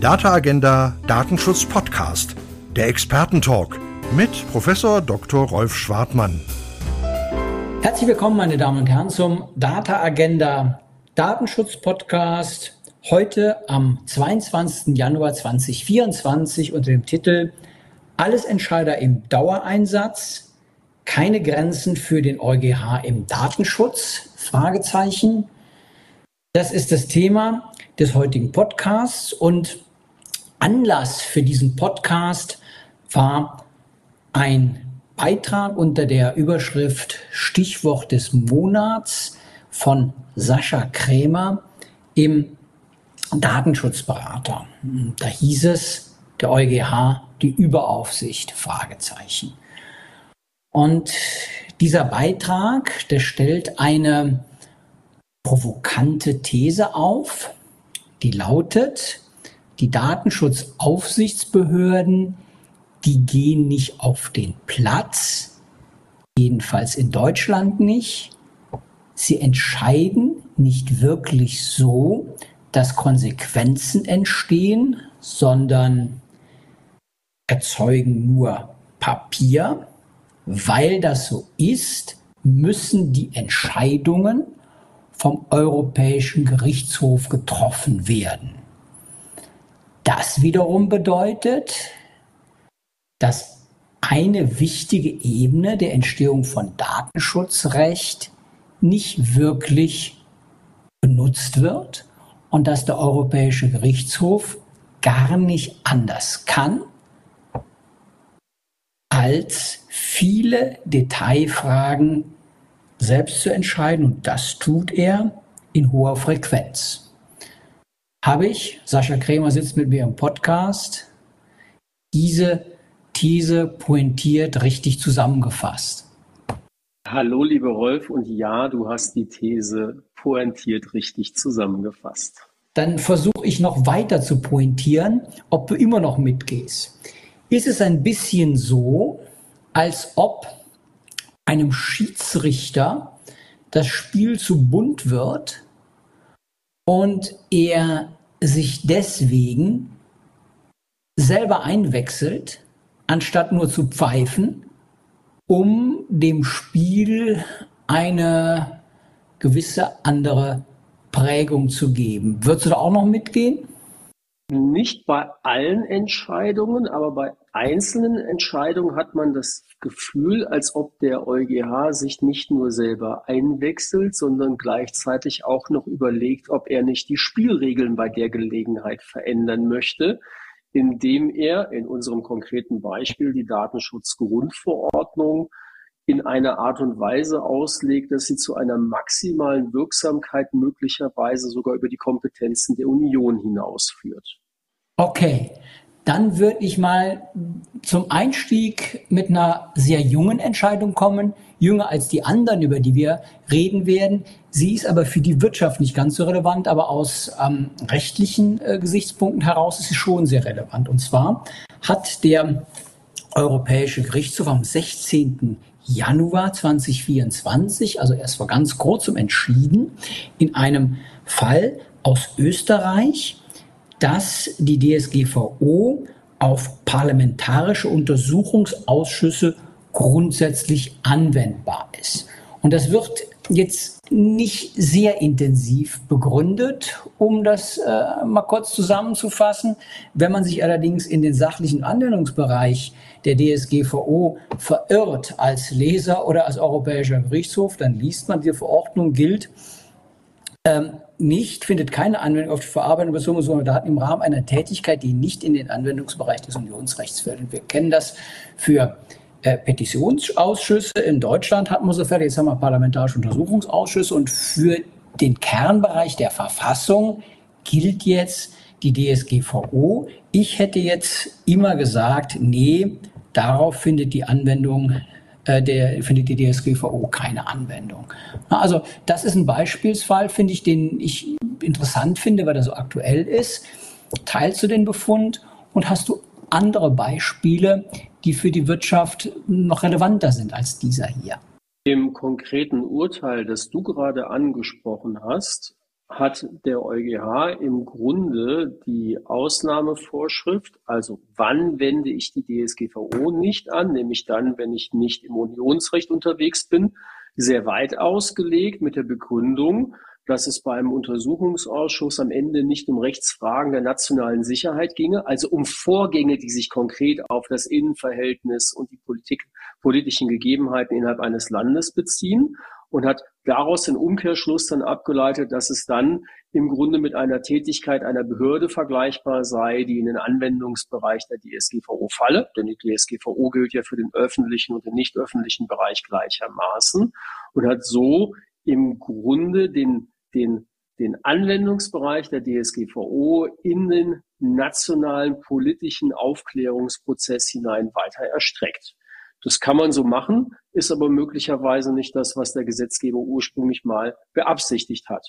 Data Agenda Datenschutz Podcast, der Expertentalk mit Professor Dr. Rolf Schwartmann. Herzlich willkommen, meine Damen und Herren, zum Data Agenda Datenschutz Podcast. Heute am 22. Januar 2024 unter dem Titel Alles Entscheider im Dauereinsatz, keine Grenzen für den EuGH im Datenschutz? Fragezeichen. Das ist das Thema des heutigen Podcasts und Anlass für diesen Podcast war ein Beitrag unter der Überschrift Stichwort des Monats von Sascha Krämer im Datenschutzberater. Da hieß es, der EuGH, die Überaufsicht, Fragezeichen. Und dieser Beitrag, der stellt eine provokante These auf, die lautet, die Datenschutzaufsichtsbehörden, die gehen nicht auf den Platz, jedenfalls in Deutschland nicht. Sie entscheiden nicht wirklich so, dass Konsequenzen entstehen, sondern erzeugen nur Papier. Weil das so ist, müssen die Entscheidungen vom Europäischen Gerichtshof getroffen werden. Das wiederum bedeutet, dass eine wichtige Ebene der Entstehung von Datenschutzrecht nicht wirklich benutzt wird und dass der Europäische Gerichtshof gar nicht anders kann, als viele Detailfragen selbst zu entscheiden. Und das tut er in hoher Frequenz habe ich, Sascha Krämer sitzt mit mir im Podcast, diese These pointiert richtig zusammengefasst. Hallo, lieber Rolf, und ja, du hast die These pointiert richtig zusammengefasst. Dann versuche ich noch weiter zu pointieren, ob du immer noch mitgehst. Ist es ein bisschen so, als ob einem Schiedsrichter das Spiel zu bunt wird und er sich deswegen selber einwechselt, anstatt nur zu pfeifen, um dem Spiel eine gewisse andere Prägung zu geben. Würdest du da auch noch mitgehen? Nicht bei allen Entscheidungen, aber bei einzelnen Entscheidungen hat man das Gefühl, als ob der EuGH sich nicht nur selber einwechselt, sondern gleichzeitig auch noch überlegt, ob er nicht die Spielregeln bei der Gelegenheit verändern möchte, indem er in unserem konkreten Beispiel die Datenschutzgrundverordnung in einer Art und Weise auslegt, dass sie zu einer maximalen Wirksamkeit möglicherweise sogar über die Kompetenzen der Union hinausführt. Okay, dann würde ich mal zum Einstieg mit einer sehr jungen Entscheidung kommen, jünger als die anderen, über die wir reden werden. Sie ist aber für die Wirtschaft nicht ganz so relevant, aber aus ähm, rechtlichen äh, Gesichtspunkten heraus ist sie schon sehr relevant. Und zwar hat der Europäische Gerichtshof am 16. Januar 2024, also erst vor ganz kurzem entschieden, in einem Fall aus Österreich, dass die DSGVO auf parlamentarische Untersuchungsausschüsse grundsätzlich anwendbar ist. Und das wird jetzt nicht sehr intensiv begründet, um das äh, mal kurz zusammenzufassen. Wenn man sich allerdings in den sachlichen Anwendungsbereich der DSGVO verirrt als Leser oder als Europäischer Gerichtshof, dann liest man, die Verordnung gilt ähm, nicht, findet keine Anwendung auf die Verarbeitung personenbezogener Daten im Rahmen einer Tätigkeit, die nicht in den Anwendungsbereich des Unionsrechts fällt. Und wir kennen das für äh, Petitionsausschüsse. In Deutschland hatten wir so fertig, jetzt haben wir parlamentarische Untersuchungsausschüsse und für den Kernbereich der Verfassung gilt jetzt die DSGVO. Ich hätte jetzt immer gesagt, nee, darauf findet die Anwendung äh, der findet die DSGVO keine Anwendung. Also das ist ein Beispielsfall, finde ich, den ich interessant finde, weil er so aktuell ist. Teilst du den Befund und hast du andere Beispiele, die für die Wirtschaft noch relevanter sind als dieser hier? Im konkreten Urteil, das du gerade angesprochen hast, hat der EuGH im Grunde die Ausnahmevorschrift, also wann wende ich die DSGVO nicht an, nämlich dann, wenn ich nicht im Unionsrecht unterwegs bin, sehr weit ausgelegt mit der Begründung, dass es beim Untersuchungsausschuss am Ende nicht um Rechtsfragen der nationalen Sicherheit ginge, also um Vorgänge, die sich konkret auf das Innenverhältnis und die Politik, politischen Gegebenheiten innerhalb eines Landes beziehen und hat daraus den Umkehrschluss dann abgeleitet, dass es dann im Grunde mit einer Tätigkeit einer Behörde vergleichbar sei, die in den Anwendungsbereich der DSGVO falle. Denn die DSGVO gilt ja für den öffentlichen und den nicht öffentlichen Bereich gleichermaßen und hat so im Grunde den den, den Anwendungsbereich der DSGVO in den nationalen politischen Aufklärungsprozess hinein weiter erstreckt. Das kann man so machen, ist aber möglicherweise nicht das, was der Gesetzgeber ursprünglich mal beabsichtigt hat.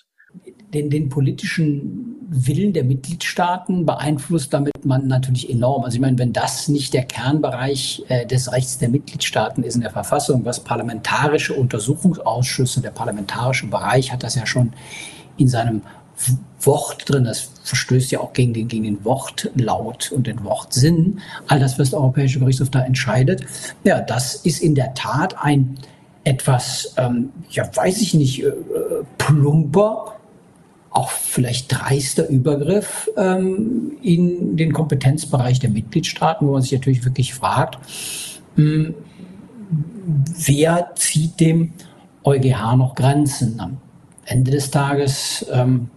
Den, den politischen Willen der Mitgliedstaaten beeinflusst damit man natürlich enorm. Also ich meine, wenn das nicht der Kernbereich äh, des Rechts der Mitgliedstaaten ist in der Verfassung, was parlamentarische Untersuchungsausschüsse, der parlamentarische Bereich hat das ja schon in seinem Wort drin, das verstößt ja auch gegen den, gegen den Wortlaut und den Wortsinn, all das, was der Europäische Gerichtshof da entscheidet, ja, das ist in der Tat ein etwas, ähm, ja, weiß ich nicht, äh, plumper, auch vielleicht dreister Übergriff ähm, in den Kompetenzbereich der Mitgliedstaaten, wo man sich natürlich wirklich fragt, mh, hm, wer zieht dem EuGH noch Grenzen? Am Ende des Tages ähm,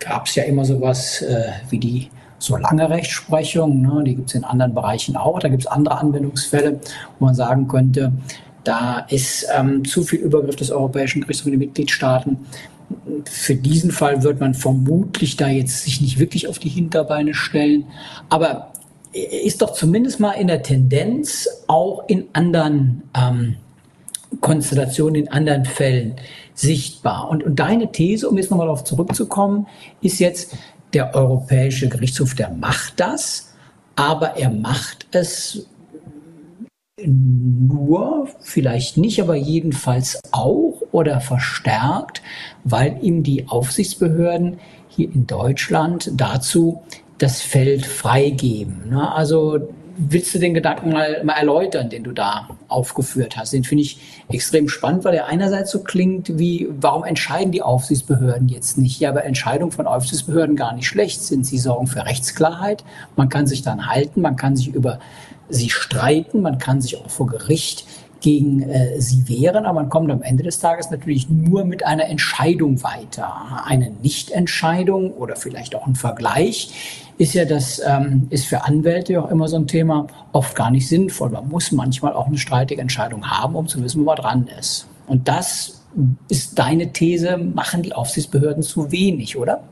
gab es ja immer sowas äh, wie die so lange Rechtsprechung, ne? die gibt es in anderen Bereichen auch, da gibt es andere Anwendungsfälle, wo man sagen könnte, da ist ähm, zu viel Übergriff des Europäischen Gerichtshofs in den Mitgliedstaaten. Für diesen Fall wird man vermutlich da jetzt sich nicht wirklich auf die Hinterbeine stellen, aber ist doch zumindest mal in der Tendenz auch in anderen ähm, Konstellationen, in anderen Fällen sichtbar. Und, und deine These, um jetzt nochmal darauf zurückzukommen, ist jetzt, der Europäische Gerichtshof, der macht das, aber er macht es nur, vielleicht nicht, aber jedenfalls auch oder verstärkt, weil ihm die Aufsichtsbehörden hier in Deutschland dazu das Feld freigeben. Also willst du den Gedanken mal, mal erläutern, den du da aufgeführt hast? Den finde ich extrem spannend, weil er einerseits so klingt wie, warum entscheiden die Aufsichtsbehörden jetzt nicht? Ja, aber Entscheidungen von Aufsichtsbehörden gar nicht schlecht sind. Sie sorgen für Rechtsklarheit. Man kann sich dann halten, man kann sich über sie streiten, man kann sich auch vor Gericht gegen äh, sie wehren, aber man kommt am Ende des Tages natürlich nur mit einer Entscheidung weiter. Eine Nichtentscheidung oder vielleicht auch ein Vergleich ist ja das, ähm, ist für Anwälte auch immer so ein Thema, oft gar nicht sinnvoll. Man muss manchmal auch eine streitige Entscheidung haben, um zu wissen, wo man dran ist. Und das ist deine These, machen die Aufsichtsbehörden zu wenig, oder?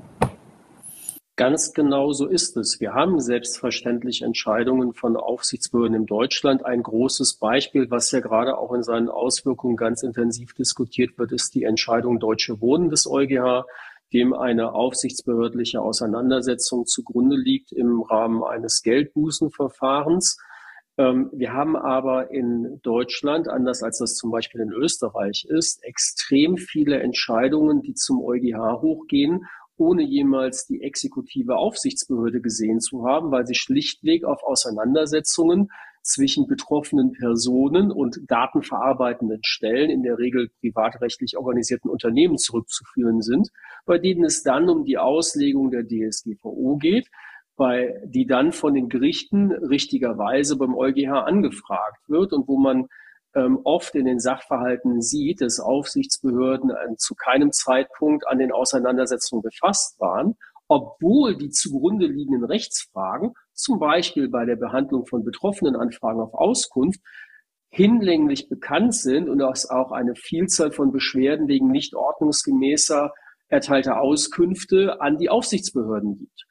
Ganz genau so ist es. Wir haben selbstverständlich Entscheidungen von Aufsichtsbehörden in Deutschland. Ein großes Beispiel, was ja gerade auch in seinen Auswirkungen ganz intensiv diskutiert wird, ist die Entscheidung Deutsche Wohnen des EuGH, dem eine aufsichtsbehördliche Auseinandersetzung zugrunde liegt im Rahmen eines Geldbußenverfahrens. Ähm, wir haben aber in Deutschland, anders als das zum Beispiel in Österreich ist, extrem viele Entscheidungen, die zum EuGH hochgehen ohne jemals die exekutive Aufsichtsbehörde gesehen zu haben, weil sie schlichtweg auf Auseinandersetzungen zwischen betroffenen Personen und datenverarbeitenden Stellen, in der Regel privatrechtlich organisierten Unternehmen zurückzuführen sind, bei denen es dann um die Auslegung der DSGVO geht, bei die dann von den Gerichten richtigerweise beim EuGH angefragt wird und wo man ähm, oft in den Sachverhalten sieht, dass Aufsichtsbehörden äh, zu keinem Zeitpunkt an den Auseinandersetzungen befasst waren, obwohl die zugrunde liegenden Rechtsfragen, zum Beispiel bei der Behandlung von betroffenen Anfragen auf Auskunft, hinlänglich bekannt sind und es auch eine Vielzahl von Beschwerden wegen nicht ordnungsgemäßer erteilter Auskünfte an die Aufsichtsbehörden gibt.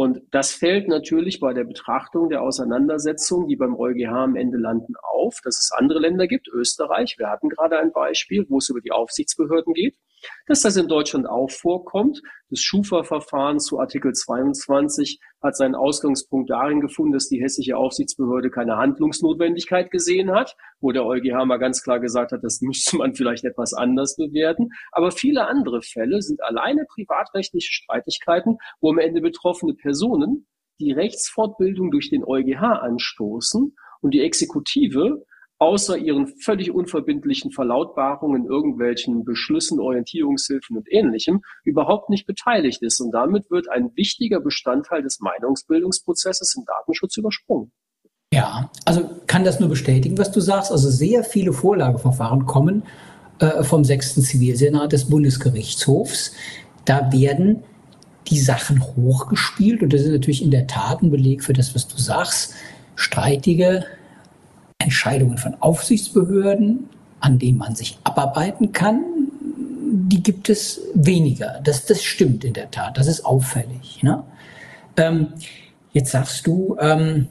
Und das fällt natürlich bei der Betrachtung der Auseinandersetzung, die beim EuGH am Ende landen, auf, dass es andere Länder gibt, Österreich, wir hatten gerade ein Beispiel, wo es über die Aufsichtsbehörden geht. Dass das in Deutschland auch vorkommt, das Schufa-Verfahren zu Artikel 22 hat seinen Ausgangspunkt darin gefunden, dass die hessische Aufsichtsbehörde keine Handlungsnotwendigkeit gesehen hat, wo der EuGH mal ganz klar gesagt hat, das müsste man vielleicht etwas anders bewerten. Aber viele andere Fälle sind alleine privatrechtliche Streitigkeiten, wo am Ende betroffene Personen die Rechtsfortbildung durch den EuGH anstoßen und die Exekutive außer ihren völlig unverbindlichen Verlautbarungen, irgendwelchen Beschlüssen, Orientierungshilfen und ähnlichem überhaupt nicht beteiligt ist. Und damit wird ein wichtiger Bestandteil des Meinungsbildungsprozesses im Datenschutz übersprungen. Ja, also kann das nur bestätigen, was du sagst. Also sehr viele Vorlageverfahren kommen äh, vom sechsten Zivilsenat des Bundesgerichtshofs. Da werden die Sachen hochgespielt und das ist natürlich in der Tat ein Beleg für das, was du sagst. Streitige Entscheidungen von Aufsichtsbehörden, an denen man sich abarbeiten kann, die gibt es weniger. Das, das stimmt in der Tat. Das ist auffällig. Ne? Ähm, jetzt sagst du ähm,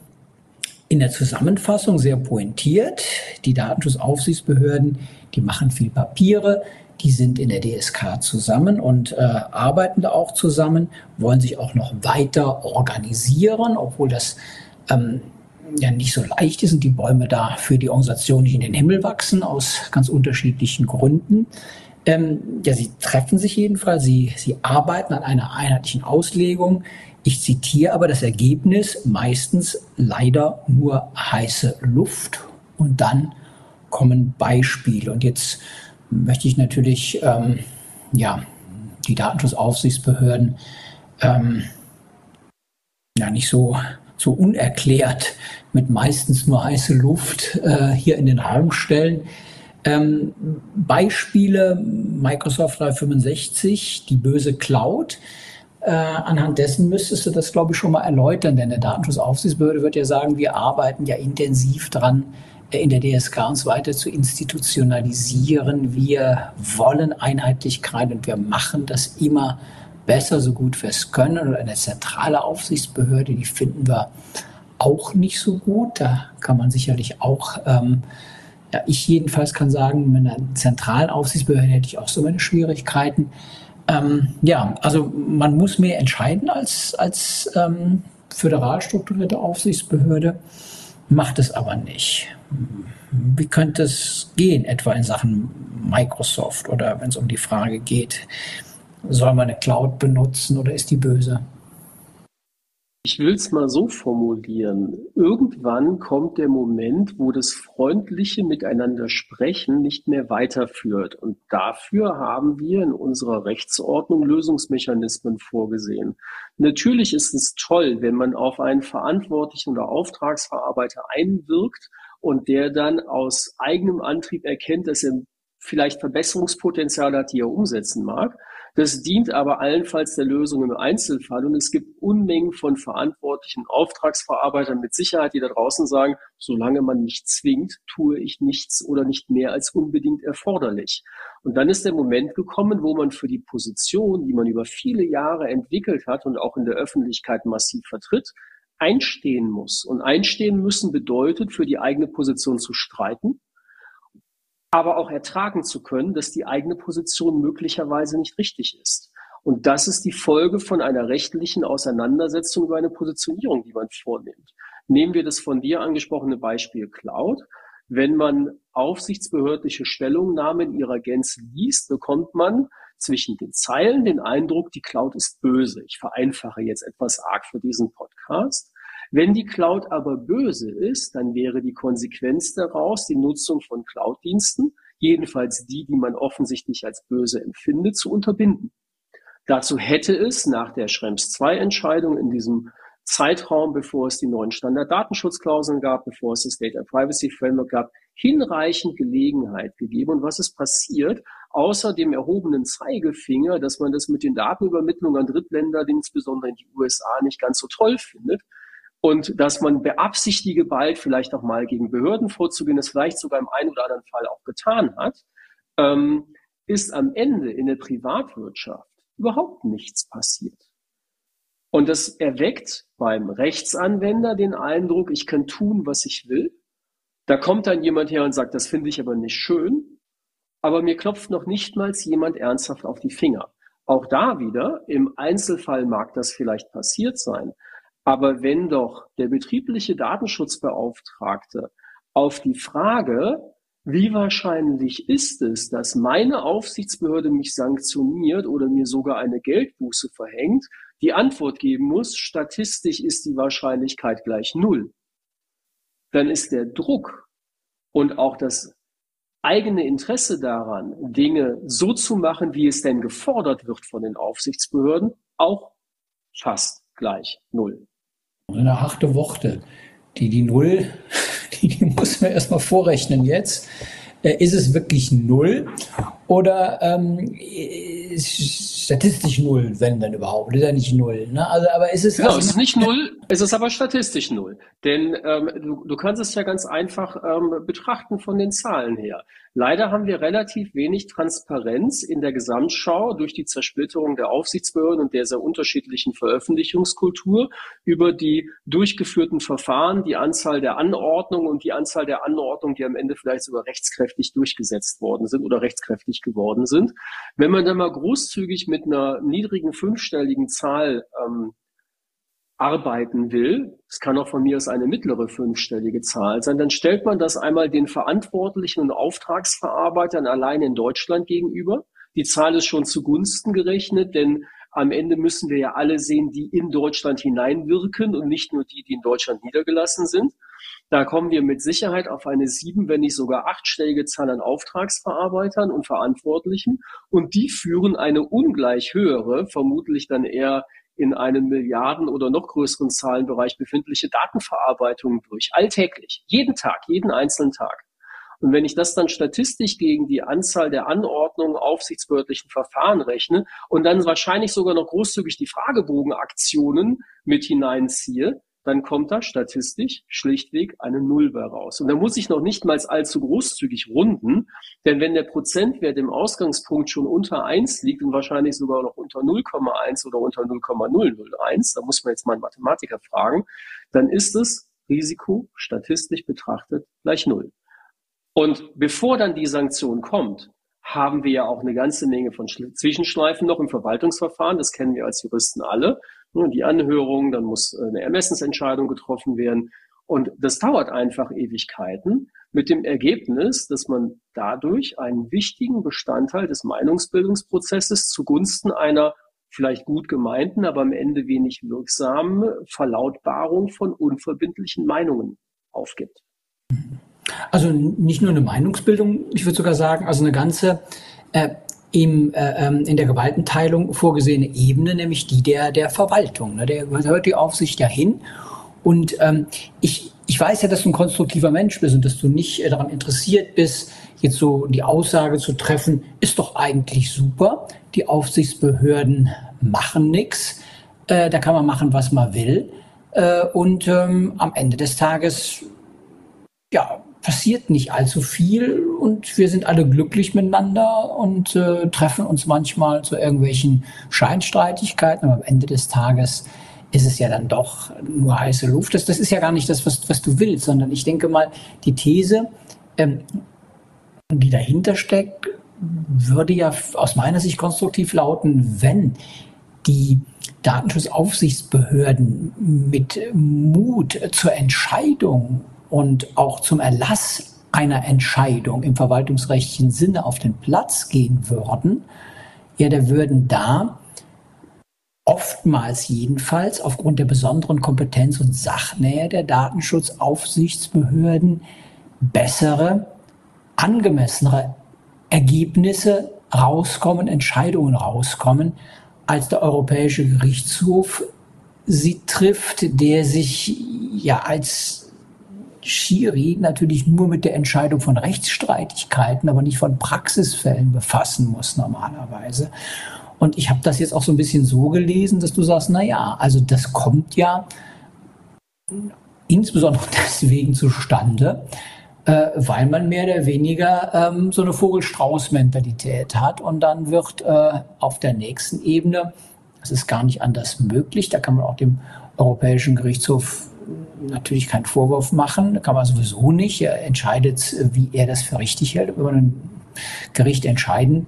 in der Zusammenfassung sehr pointiert, die Datenschutzaufsichtsbehörden, die machen viel Papiere, die sind in der DSK zusammen und äh, arbeiten da auch zusammen, wollen sich auch noch weiter organisieren, obwohl das ähm, ja nicht so leicht ist und die Bäume da für die Organisation nicht in den Himmel wachsen, aus ganz unterschiedlichen Gründen. Ähm, ja, sie treffen sich jedenfalls, sie, sie arbeiten an einer einheitlichen Auslegung. Ich zitiere aber das Ergebnis, meistens leider nur heiße Luft und dann kommen Beispiele. Und jetzt möchte ich natürlich ähm, ja, die Datenschutzaufsichtsbehörden ähm, ja nicht so so unerklärt mit meistens nur heiße Luft äh, hier in den Raum stellen. Ähm, Beispiele Microsoft 365, die böse Cloud. Äh, anhand dessen müsstest du das, glaube ich, schon mal erläutern, denn der Datenschutzaufsichtsbehörde wird ja sagen, wir arbeiten ja intensiv dran, äh, in der DSK uns weiter zu institutionalisieren. Wir wollen Einheitlichkeit und wir machen das immer besser, so gut wir es können. Und eine zentrale Aufsichtsbehörde, die finden wir auch nicht so gut. Da kann man sicherlich auch, ähm, ja, ich jedenfalls kann sagen, mit einer zentralen Aufsichtsbehörde hätte ich auch so meine Schwierigkeiten. Ähm, ja, also man muss mehr entscheiden als, als ähm, föderal strukturierte Aufsichtsbehörde, macht es aber nicht. Wie könnte es gehen, etwa in Sachen Microsoft oder wenn es um die Frage geht, soll man eine Cloud benutzen oder ist die böse? Ich will es mal so formulieren. Irgendwann kommt der Moment, wo das freundliche Miteinander sprechen nicht mehr weiterführt. Und dafür haben wir in unserer Rechtsordnung Lösungsmechanismen vorgesehen. Natürlich ist es toll, wenn man auf einen Verantwortlichen oder Auftragsverarbeiter einwirkt und der dann aus eigenem Antrieb erkennt, dass er vielleicht Verbesserungspotenzial hat, die er umsetzen mag. Das dient aber allenfalls der Lösung im Einzelfall. Und es gibt Unmengen von verantwortlichen Auftragsverarbeitern mit Sicherheit, die da draußen sagen, solange man mich zwingt, tue ich nichts oder nicht mehr als unbedingt erforderlich. Und dann ist der Moment gekommen, wo man für die Position, die man über viele Jahre entwickelt hat und auch in der Öffentlichkeit massiv vertritt, einstehen muss. Und einstehen müssen bedeutet, für die eigene Position zu streiten, aber auch ertragen zu können, dass die eigene Position möglicherweise nicht richtig ist. Und das ist die Folge von einer rechtlichen Auseinandersetzung über eine Positionierung, die man vornimmt. Nehmen wir das von dir angesprochene Beispiel Cloud. Wenn man aufsichtsbehördliche Stellungnahmen ihrer Gänze liest, bekommt man zwischen den Zeilen den Eindruck, die Cloud ist böse. Ich vereinfache jetzt etwas arg für diesen Podcast. Wenn die Cloud aber böse ist, dann wäre die Konsequenz daraus die Nutzung von Cloud-Diensten, jedenfalls die, die man offensichtlich als böse empfindet, zu unterbinden. Dazu hätte es nach der Schrems II-Entscheidung in diesem Zeitraum, bevor es die neuen Standarddatenschutzklauseln gab, bevor es das Data Privacy Framework gab, hinreichend Gelegenheit gegeben. Und was ist passiert? Außer dem erhobenen Zeigefinger, dass man das mit den Datenübermittlungen an Drittländer, insbesondere in die USA, nicht ganz so toll findet, und dass man beabsichtige, bald vielleicht auch mal gegen Behörden vorzugehen, das vielleicht sogar im einen oder anderen Fall auch getan hat, ähm, ist am Ende in der Privatwirtschaft überhaupt nichts passiert. Und das erweckt beim Rechtsanwender den Eindruck, ich kann tun, was ich will. Da kommt dann jemand her und sagt, das finde ich aber nicht schön. aber mir klopft noch nicht mal jemand ernsthaft auf die Finger. Auch da wieder, im Einzelfall mag das vielleicht passiert sein, aber wenn doch der betriebliche Datenschutzbeauftragte auf die Frage, wie wahrscheinlich ist es, dass meine Aufsichtsbehörde mich sanktioniert oder mir sogar eine Geldbuße verhängt, die Antwort geben muss, statistisch ist die Wahrscheinlichkeit gleich null. Dann ist der Druck und auch das eigene Interesse daran, Dinge so zu machen, wie es denn gefordert wird von den Aufsichtsbehörden, auch fast gleich null. Eine harte Worte. Die, die Null, die, die muss man erstmal vorrechnen jetzt. Äh, ist es wirklich null oder ähm, statistisch null, wenn dann überhaupt, ist ja nicht null. Ne? Also, aber ist es genau, es ist nicht null, es ist aber statistisch null. Denn ähm, du, du kannst es ja ganz einfach ähm, betrachten von den Zahlen her. Leider haben wir relativ wenig Transparenz in der Gesamtschau durch die Zersplitterung der Aufsichtsbehörden und der sehr unterschiedlichen Veröffentlichungskultur über die durchgeführten Verfahren, die Anzahl der Anordnungen und die Anzahl der Anordnungen, die am Ende vielleicht sogar rechtskräftig durchgesetzt worden sind oder rechtskräftig geworden sind. Wenn man dann mal großzügig mit einer niedrigen fünfstelligen Zahl ähm, arbeiten will, es kann auch von mir aus eine mittlere fünfstellige Zahl sein, dann stellt man das einmal den Verantwortlichen und Auftragsverarbeitern allein in Deutschland gegenüber. Die Zahl ist schon zugunsten gerechnet, denn am Ende müssen wir ja alle sehen, die in Deutschland hineinwirken und nicht nur die, die in Deutschland niedergelassen sind. Da kommen wir mit Sicherheit auf eine sieben, wenn nicht sogar achtstellige Zahl an Auftragsverarbeitern und Verantwortlichen. Und die führen eine ungleich höhere, vermutlich dann eher in einem Milliarden- oder noch größeren Zahlenbereich befindliche Datenverarbeitung durch. Alltäglich. Jeden Tag, jeden einzelnen Tag. Und wenn ich das dann statistisch gegen die Anzahl der Anordnungen aufsichtsbehördlichen Verfahren rechne und dann wahrscheinlich sogar noch großzügig die Fragebogenaktionen mit hineinziehe, dann kommt da statistisch schlichtweg eine Null bei raus. Und da muss ich noch nicht mal allzu großzügig runden, denn wenn der Prozentwert im Ausgangspunkt schon unter eins liegt und wahrscheinlich sogar noch unter 0,1 oder unter 0,001, da muss man jetzt mal einen Mathematiker fragen, dann ist es Risiko statistisch betrachtet gleich Null. Und bevor dann die Sanktion kommt, haben wir ja auch eine ganze Menge von Zwischenschleifen noch im Verwaltungsverfahren. Das kennen wir als Juristen alle. Die Anhörung, dann muss äh, eine Ermessensentscheidung getroffen werden. Und das dauert einfach Ewigkeiten mit dem Ergebnis, dass man dadurch einen wichtigen Bestandteil des Meinungsbildungsprozesses zugunsten einer vielleicht gut gemeinten, aber am Ende wenig wirksamen Verlautbarung von unverbindlichen Meinungen aufgibt. Also nicht nur eine Meinungsbildung, ich würde sogar sagen, also eine ganze äh, im, äh, ähm, in der Gewaltenteilung vorgesehene Ebene, nämlich die der, der Verwaltung. Ne? Der gehört die Aufsicht ja hin. Und ähm, ich, ich weiß ja, dass du ein konstruktiver Mensch bist und dass du nicht äh, daran interessiert bist, jetzt so die Aussage zu treffen, ist doch eigentlich super. Die Aufsichtsbehörden machen nichts. Äh, da kann man machen, was man will. Äh, und ähm, am Ende des Tages, ja, passiert nicht allzu viel und wir sind alle glücklich miteinander und äh, treffen uns manchmal zu irgendwelchen Scheinstreitigkeiten, aber am Ende des Tages ist es ja dann doch nur heiße Luft. Das, das ist ja gar nicht das, was, was du willst, sondern ich denke mal, die These, ähm, die dahinter steckt, würde ja aus meiner Sicht konstruktiv lauten, wenn die Datenschutzaufsichtsbehörden mit Mut zur Entscheidung und auch zum Erlass einer Entscheidung im verwaltungsrechtlichen Sinne auf den Platz gehen würden, ja, da würden da oftmals jedenfalls aufgrund der besonderen Kompetenz und Sachnähe der Datenschutzaufsichtsbehörden bessere, angemessenere Ergebnisse rauskommen, Entscheidungen rauskommen, als der Europäische Gerichtshof sie trifft, der sich ja als Schiri natürlich nur mit der Entscheidung von Rechtsstreitigkeiten, aber nicht von Praxisfällen befassen muss normalerweise. Und ich habe das jetzt auch so ein bisschen so gelesen, dass du sagst, na ja, also das kommt ja insbesondere deswegen zustande, äh, weil man mehr oder weniger ähm, so eine Vogelstrauß-Mentalität hat und dann wird äh, auf der nächsten Ebene, das ist gar nicht anders möglich, da kann man auch dem Europäischen Gerichtshof natürlich keinen Vorwurf machen, kann man sowieso nicht. Er entscheidet, wie er das für richtig hält. Wenn man Gericht entscheiden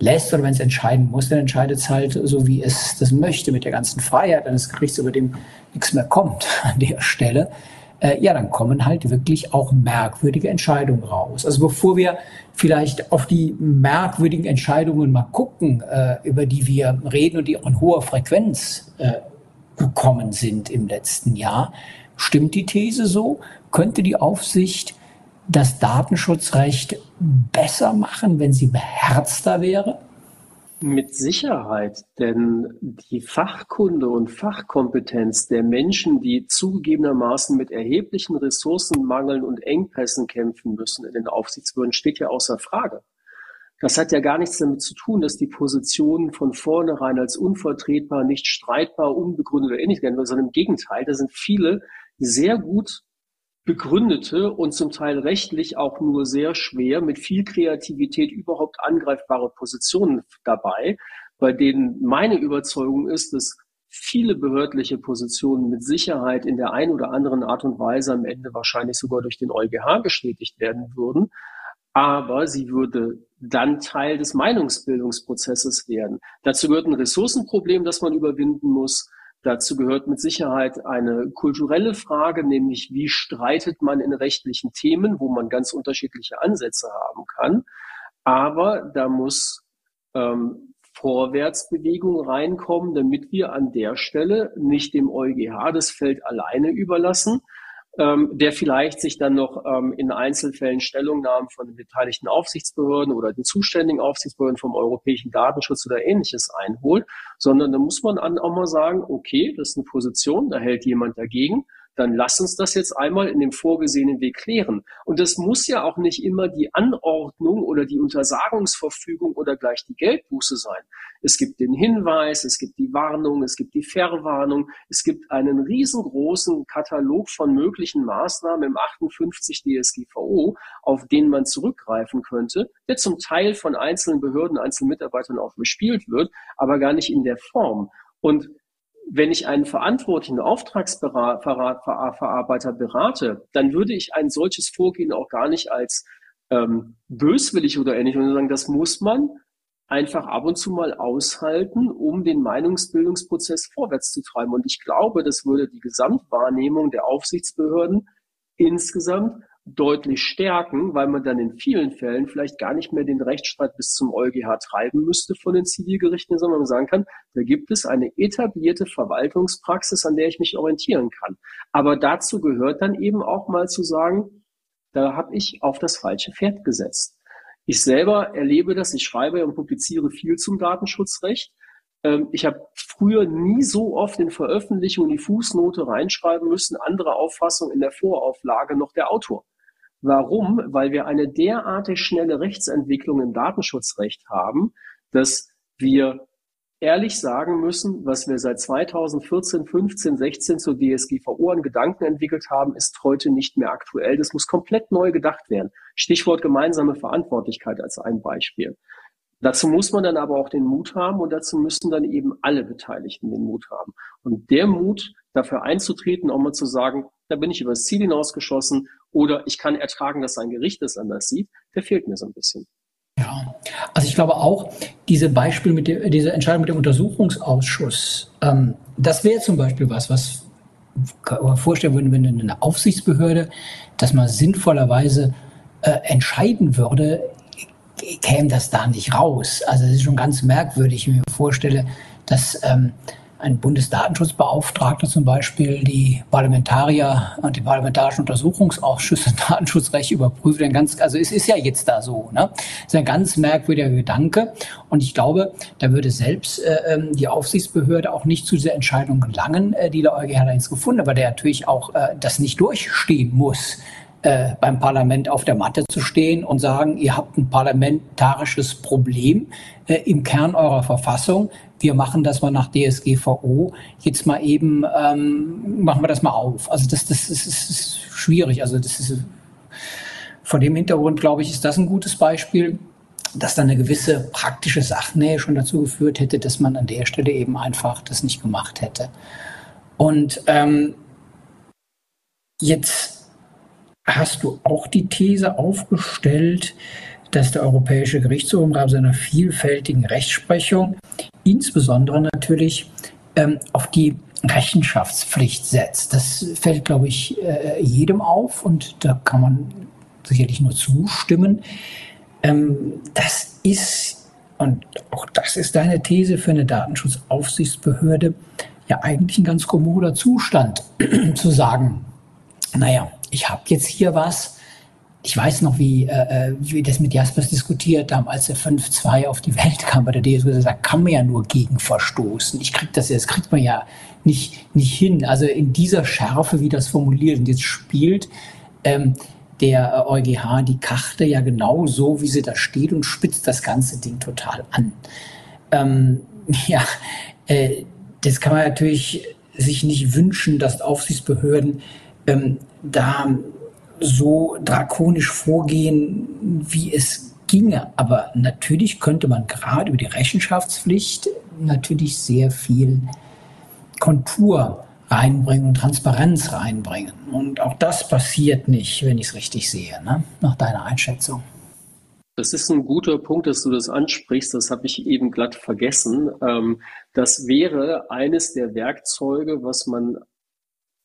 lässt oder wenn es entscheiden muss, dann entscheidet es halt so, wie es das möchte, mit der ganzen Freiheit eines Gerichts, über dem nichts mehr kommt an der Stelle. Äh, ja, dann kommen halt wirklich auch merkwürdige Entscheidungen raus. Also bevor wir vielleicht auf die merkwürdigen Entscheidungen mal gucken, äh, über die wir reden und die auch in hoher Frequenz äh, gekommen sind im letzten Jahr, stimmt die These so? Könnte die Aufsicht das Datenschutzrecht besser machen, wenn sie beherzter wäre? Mit Sicherheit, denn die Fachkunde und Fachkompetenz der Menschen, die zugegebenermaßen mit erheblichen Ressourcenmangeln und Engpässen kämpfen müssen in den Aufsichtsbehörden, steht ja außer Frage. Das hat ja gar nichts damit zu tun, dass die Positionen von vornherein als unvertretbar, nicht streitbar, unbegründet oder ähnlich werden, sondern im Gegenteil, da sind viele sehr gut begründete und zum Teil rechtlich auch nur sehr schwer mit viel Kreativität überhaupt angreifbare Positionen dabei, bei denen meine Überzeugung ist, dass viele behördliche Positionen mit Sicherheit in der einen oder anderen Art und Weise am Ende wahrscheinlich sogar durch den EuGH bestätigt werden würden. Aber sie würde dann Teil des Meinungsbildungsprozesses werden. Dazu gehört ein Ressourcenproblem, das man überwinden muss. Dazu gehört mit Sicherheit eine kulturelle Frage, nämlich wie streitet man in rechtlichen Themen, wo man ganz unterschiedliche Ansätze haben kann. Aber da muss ähm, Vorwärtsbewegung reinkommen, damit wir an der Stelle nicht dem EuGH das Feld alleine überlassen, ähm, der vielleicht sich dann noch ähm, in Einzelfällen Stellungnahmen von den beteiligten Aufsichtsbehörden oder den zuständigen Aufsichtsbehörden vom europäischen Datenschutz oder ähnliches einholt, sondern da muss man auch mal sagen, okay, das ist eine Position, da hält jemand dagegen dann lass uns das jetzt einmal in dem vorgesehenen Weg klären. Und das muss ja auch nicht immer die Anordnung oder die Untersagungsverfügung oder gleich die Geldbuße sein. Es gibt den Hinweis, es gibt die Warnung, es gibt die Verwarnung, es gibt einen riesengroßen Katalog von möglichen Maßnahmen im 58 DSGVO, auf den man zurückgreifen könnte, der zum Teil von einzelnen Behörden, einzelnen Mitarbeitern auch bespielt wird, aber gar nicht in der Form. Und wenn ich einen verantwortlichen Auftragsverarbeiter berate, dann würde ich ein solches Vorgehen auch gar nicht als ähm, böswillig oder ähnlich, sondern sagen, das muss man einfach ab und zu mal aushalten, um den Meinungsbildungsprozess vorwärts zu treiben. Und ich glaube, das würde die Gesamtwahrnehmung der Aufsichtsbehörden insgesamt deutlich stärken, weil man dann in vielen Fällen vielleicht gar nicht mehr den Rechtsstreit bis zum EuGH treiben müsste von den Zivilgerichten, sondern man sagen kann, da gibt es eine etablierte Verwaltungspraxis, an der ich mich orientieren kann. Aber dazu gehört dann eben auch mal zu sagen, da habe ich auf das falsche Pferd gesetzt. Ich selber erlebe das, ich schreibe und publiziere viel zum Datenschutzrecht. Ähm, ich habe früher nie so oft in Veröffentlichungen die Fußnote reinschreiben müssen, andere Auffassung in der Vorauflage noch der Autor. Warum? Weil wir eine derartig schnelle Rechtsentwicklung im Datenschutzrecht haben, dass wir ehrlich sagen müssen, was wir seit 2014, 15, 16 zur DSGVO an Gedanken entwickelt haben, ist heute nicht mehr aktuell. Das muss komplett neu gedacht werden. Stichwort gemeinsame Verantwortlichkeit als ein Beispiel. Dazu muss man dann aber auch den Mut haben und dazu müssen dann eben alle Beteiligten den Mut haben. Und der Mut, dafür einzutreten, auch mal zu sagen, da bin ich übers Ziel hinausgeschossen oder ich kann ertragen, dass ein Gericht es anders sieht, der fehlt mir so ein bisschen. Ja, also ich glaube auch, diese Beispiel mit der, diese Entscheidung mit dem Untersuchungsausschuss, ähm, das wäre zum Beispiel was, was man vorstellen würde, wenn eine Aufsichtsbehörde, dass man sinnvollerweise äh, entscheiden würde, käme das da nicht raus. Also es ist schon ganz merkwürdig, wenn ich mir vorstelle, dass ähm, ein Bundesdatenschutzbeauftragter zum Beispiel die Parlamentarier und die parlamentarischen Untersuchungsausschüsse Datenschutzrecht überprüft. Ein ganz, also es ist ja jetzt da so. Ne? Das ist ein ganz merkwürdiger Gedanke. Und ich glaube, da würde selbst äh, ähm, die Aufsichtsbehörde auch nicht zu dieser Entscheidung gelangen, äh, die der EuGH da jetzt gefunden hat, aber der natürlich auch äh, das nicht durchstehen muss äh, beim Parlament auf der Matte zu stehen und sagen, ihr habt ein parlamentarisches Problem äh, im Kern eurer Verfassung. Wir machen das mal nach DSGVO. Jetzt mal eben ähm, machen wir das mal auf. Also das, das, das, ist, ist schwierig. Also das ist vor dem Hintergrund glaube ich, ist das ein gutes Beispiel dass dann eine gewisse praktische Sachnähe schon dazu geführt hätte, dass man an der Stelle eben einfach das nicht gemacht hätte. Und ähm, jetzt hast du auch die These aufgestellt, dass der Europäische Gerichtshof im Rahmen seiner vielfältigen Rechtsprechung insbesondere natürlich ähm, auf die Rechenschaftspflicht setzt. Das fällt, glaube ich, äh, jedem auf und da kann man sicherlich nur zustimmen. Ähm, das ist, und auch das ist deine These für eine Datenschutzaufsichtsbehörde, ja eigentlich ein ganz kommoder Zustand, zu sagen, naja, ich habe jetzt hier was, ich weiß noch, wie, äh, äh wie das mit Jaspers diskutiert haben, als er 5-2 auf die Welt kam bei der DSU, gesagt, kann man ja nur gegen verstoßen. Ich krieg das, das kriegt man ja nicht, nicht hin. Also in dieser Schärfe, wie das formuliert und jetzt spielt ähm, der EuGH die Karte ja genau so, wie sie da steht und spitzt das ganze Ding total an. Ähm, ja, äh, das kann man natürlich sich nicht wünschen, dass Aufsichtsbehörden ähm, da so drakonisch vorgehen, wie es ginge. Aber natürlich könnte man gerade über die Rechenschaftspflicht natürlich sehr viel Kontur reinbringen und Transparenz reinbringen. Und auch das passiert nicht, wenn ich es richtig sehe, ne? nach deiner Einschätzung. Das ist ein guter Punkt, dass du das ansprichst. Das habe ich eben glatt vergessen. Ähm, das wäre eines der Werkzeuge, was man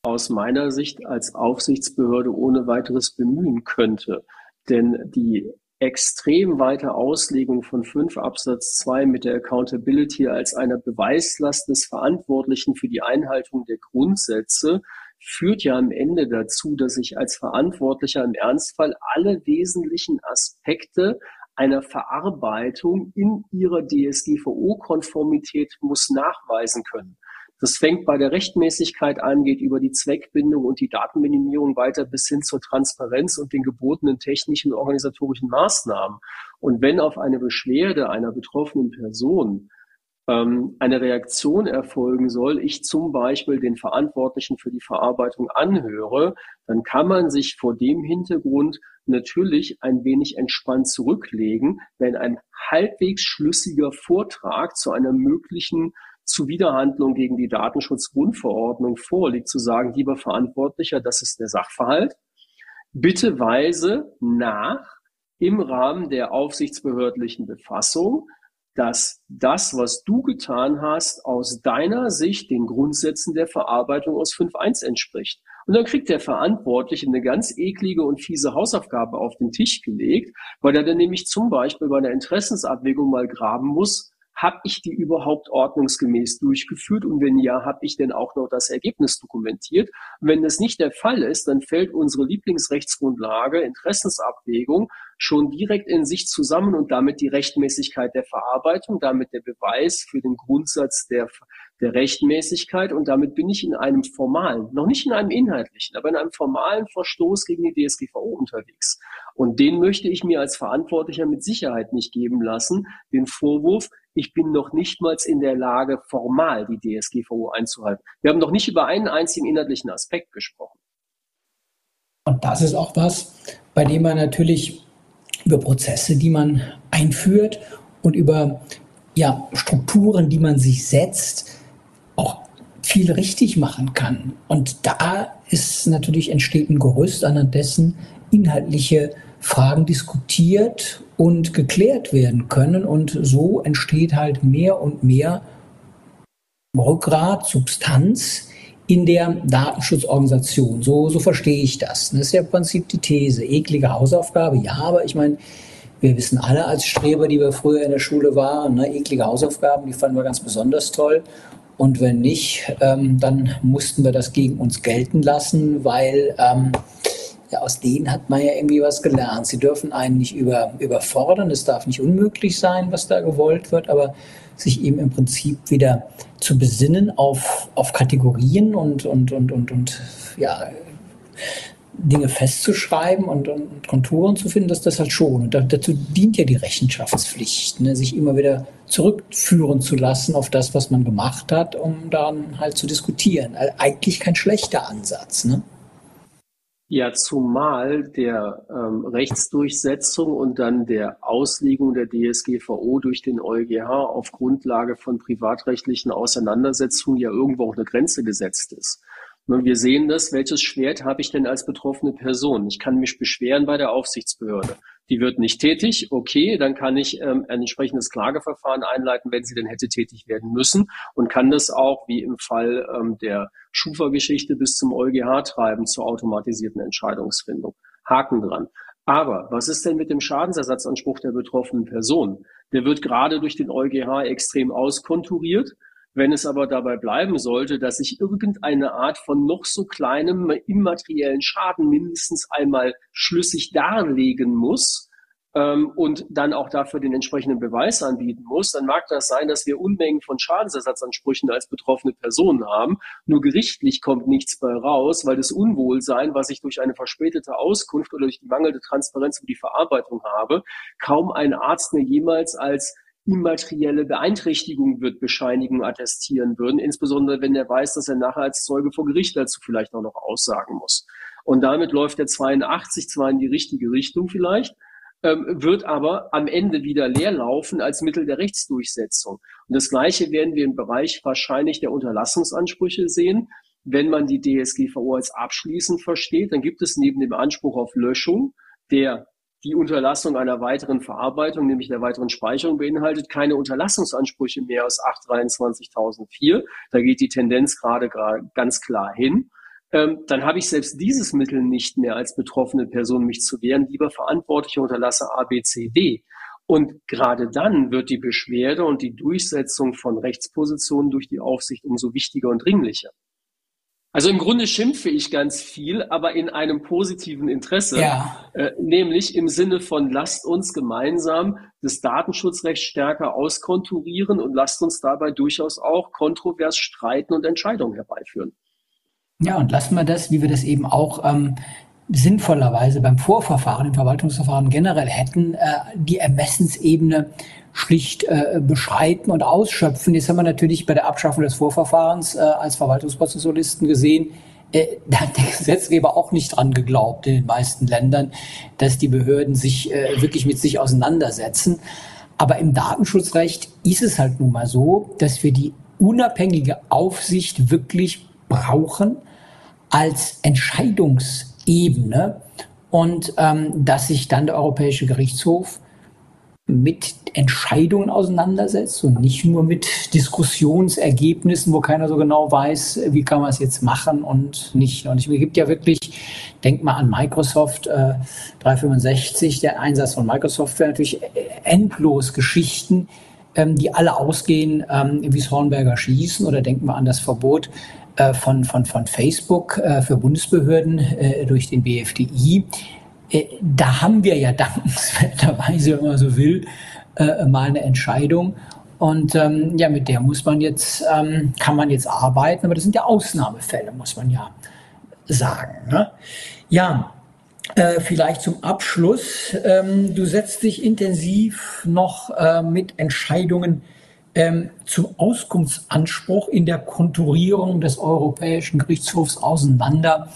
aus meiner Sicht als Aufsichtsbehörde ohne weiteres bemühen könnte. Denn die extrem weite Auslegung von 5 Absatz 2 mit der Accountability als einer Beweislast des Verantwortlichen für die Einhaltung der Grundsätze führt ja am Ende dazu, dass ich als Verantwortlicher im Ernstfall alle wesentlichen Aspekte einer Verarbeitung in ihrer DSGVO-Konformität muss nachweisen können. Das fängt bei der Rechtmäßigkeit an, geht über die Zweckbindung und die Datenminimierung weiter bis hin zur Transparenz und den gebotenen technischen und organisatorischen Maßnahmen. Und wenn auf eine Beschwerde einer betroffenen Person ähm, eine Reaktion erfolgen soll, ich zum Beispiel den Verantwortlichen für die Verarbeitung anhöre, dann kann man sich vor dem Hintergrund natürlich ein wenig entspannt zurücklegen, wenn ein halbwegs schlüssiger Vortrag zu einer möglichen Zuwiderhandlung gegen die Datenschutzgrundverordnung vorliegt, zu sagen, lieber Verantwortlicher, das ist der Sachverhalt. Bitte weise nach im Rahmen der aufsichtsbehördlichen Befassung, dass das, was du getan hast, aus deiner Sicht den Grundsätzen der Verarbeitung aus 5.1 entspricht. Und dann kriegt der Verantwortliche eine ganz eklige und fiese Hausaufgabe auf den Tisch gelegt, weil er dann nämlich zum Beispiel bei der Interessensabwägung mal graben muss, habe ich die überhaupt ordnungsgemäß durchgeführt und wenn ja, habe ich denn auch noch das Ergebnis dokumentiert? Und wenn das nicht der Fall ist, dann fällt unsere Lieblingsrechtsgrundlage Interessensabwägung schon direkt in sich zusammen und damit die Rechtmäßigkeit der Verarbeitung, damit der Beweis für den Grundsatz der, der Rechtmäßigkeit und damit bin ich in einem formalen, noch nicht in einem inhaltlichen, aber in einem formalen Verstoß gegen die DSGVO unterwegs. Und den möchte ich mir als Verantwortlicher mit Sicherheit nicht geben lassen, den Vorwurf, ich bin noch nicht mal in der Lage, formal die DSGVO einzuhalten. Wir haben noch nicht über einen einzigen inhaltlichen Aspekt gesprochen. Und das ist auch was, bei dem man natürlich über Prozesse, die man einführt und über ja, Strukturen, die man sich setzt, auch viel richtig machen kann. Und da ist natürlich entsteht ein Gerüst, anhand dessen inhaltliche Fragen diskutiert und geklärt werden können. Und so entsteht halt mehr und mehr Rückgrat, Substanz in der Datenschutzorganisation. So, so verstehe ich das. Das ist ja im Prinzip die These. Eklige Hausaufgabe, ja, aber ich meine, wir wissen alle als Streber, die wir früher in der Schule waren, ne, eklige Hausaufgaben, die fanden wir ganz besonders toll. Und wenn nicht, ähm, dann mussten wir das gegen uns gelten lassen, weil ähm, ja, aus denen hat man ja irgendwie was gelernt. Sie dürfen einen nicht über, überfordern, es darf nicht unmöglich sein, was da gewollt wird, aber sich eben im Prinzip wieder zu besinnen auf, auf Kategorien und, und, und, und, und ja, Dinge festzuschreiben und, und, Konturen zu finden, dass das halt schon. Und dazu dient ja die Rechenschaftspflicht, ne? sich immer wieder zurückführen zu lassen auf das, was man gemacht hat, um dann halt zu diskutieren. Also eigentlich kein schlechter Ansatz. Ne? Ja, zumal der ähm, Rechtsdurchsetzung und dann der Auslegung der DSGVO durch den EuGH auf Grundlage von privatrechtlichen Auseinandersetzungen ja irgendwo auch eine Grenze gesetzt ist. Wir sehen das, welches Schwert habe ich denn als betroffene Person? Ich kann mich beschweren bei der Aufsichtsbehörde. Die wird nicht tätig, okay, dann kann ich ähm, ein entsprechendes Klageverfahren einleiten, wenn sie denn hätte tätig werden müssen und kann das auch, wie im Fall ähm, der Schufa-Geschichte, bis zum EuGH treiben zur automatisierten Entscheidungsfindung. Haken dran. Aber was ist denn mit dem Schadensersatzanspruch der betroffenen Person? Der wird gerade durch den EuGH extrem auskonturiert. Wenn es aber dabei bleiben sollte, dass ich irgendeine Art von noch so kleinem immateriellen Schaden mindestens einmal schlüssig darlegen muss, ähm, und dann auch dafür den entsprechenden Beweis anbieten muss, dann mag das sein, dass wir Unmengen von Schadensersatzansprüchen als betroffene Personen haben. Nur gerichtlich kommt nichts bei raus, weil das Unwohlsein, was ich durch eine verspätete Auskunft oder durch die mangelnde Transparenz über die Verarbeitung habe, kaum ein Arzt mir jemals als immaterielle Beeinträchtigung wird bescheinigen, attestieren würden, insbesondere wenn er weiß, dass er nachher als Zeuge vor Gericht dazu vielleicht auch noch aussagen muss. Und damit läuft der 82 zwar in die richtige Richtung vielleicht, ähm, wird aber am Ende wieder leer laufen als Mittel der Rechtsdurchsetzung. Und das Gleiche werden wir im Bereich wahrscheinlich der Unterlassungsansprüche sehen. Wenn man die DSGVO als abschließend versteht, dann gibt es neben dem Anspruch auf Löschung, der die Unterlassung einer weiteren Verarbeitung, nämlich der weiteren Speicherung beinhaltet, keine Unterlassungsansprüche mehr aus 823.004. Da geht die Tendenz gerade, ganz klar hin ähm, dann habe ich selbst dieses Mittel nicht mehr als betroffene Person, mich zu wehren. Lieber Verantwortliche unterlasse A, B, C, D. Und gerade dann wird die Beschwerde und die Durchsetzung von Rechtspositionen durch die Aufsicht umso wichtiger und dringlicher. Also im Grunde schimpfe ich ganz viel, aber in einem positiven Interesse, ja. äh, nämlich im Sinne von lasst uns gemeinsam das Datenschutzrecht stärker auskonturieren und lasst uns dabei durchaus auch kontrovers streiten und Entscheidungen herbeiführen. Ja, und lassen wir das, wie wir das eben auch ähm, sinnvollerweise beim Vorverfahren, im Verwaltungsverfahren generell hätten, äh, die Ermessensebene schlicht äh, beschreiten und ausschöpfen. Jetzt haben wir natürlich bei der Abschaffung des Vorverfahrens äh, als Verwaltungsprozessualisten gesehen, äh, da hat der Gesetzgeber auch nicht dran geglaubt in den meisten Ländern, dass die Behörden sich äh, wirklich mit sich auseinandersetzen. Aber im Datenschutzrecht ist es halt nun mal so, dass wir die unabhängige Aufsicht wirklich brauchen als Entscheidungsebene und ähm, dass sich dann der Europäische Gerichtshof mit Entscheidungen auseinandersetzt und nicht nur mit Diskussionsergebnissen, wo keiner so genau weiß, wie kann man es jetzt machen und nicht. Und es gibt ja wirklich, denk mal an Microsoft äh, 365, der Einsatz von Microsoft wäre natürlich endlos Geschichten, ähm, die alle ausgehen ähm, wie das Hornberger Schießen oder denken wir an das Verbot äh, von, von, von Facebook äh, für Bundesbehörden äh, durch den BFDI. da haben wir ja dankenswerterweise, wenn man so will, mal eine Entscheidung. Und ähm, ja, mit der muss man jetzt, ähm, kann man jetzt arbeiten, aber das sind ja Ausnahmefälle, muss man ja sagen. Ne? Ja, äh, vielleicht zum Abschluss. Ähm, du setzt dich intensiv noch äh, mit Entscheidungen ähm, zum Auskunftsanspruch in der Konturierung des Europäischen Gerichtshofs auseinander,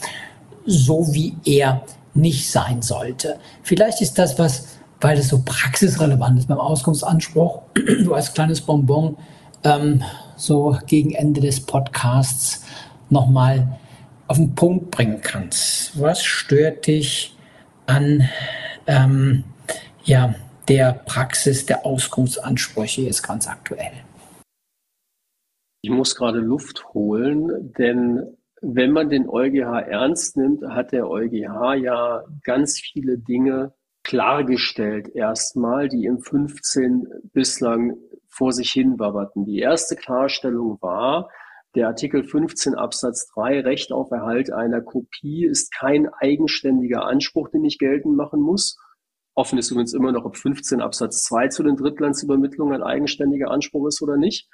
so wie er nicht sein sollte. Vielleicht ist das was, weil es so praxisrelevant ist beim Auskunftsanspruch, du als kleines Bonbon ähm, so gegen Ende des Podcasts nochmal auf den Punkt bringen kannst. Was stört dich an ähm, ja, der Praxis der Auskunftsansprüche jetzt ganz aktuell? Ich muss gerade Luft holen, denn wenn man den EuGH ernst nimmt, hat der EuGH ja ganz viele Dinge klargestellt erstmal, die im 15 bislang vor sich hin wabberten. Die erste Klarstellung war, der Artikel 15 Absatz 3 Recht auf Erhalt einer Kopie ist kein eigenständiger Anspruch, den ich geltend machen muss, Offen ist übrigens immer noch, ob 15 Absatz 2 zu den Drittlandsübermittlungen ein eigenständiger Anspruch ist oder nicht,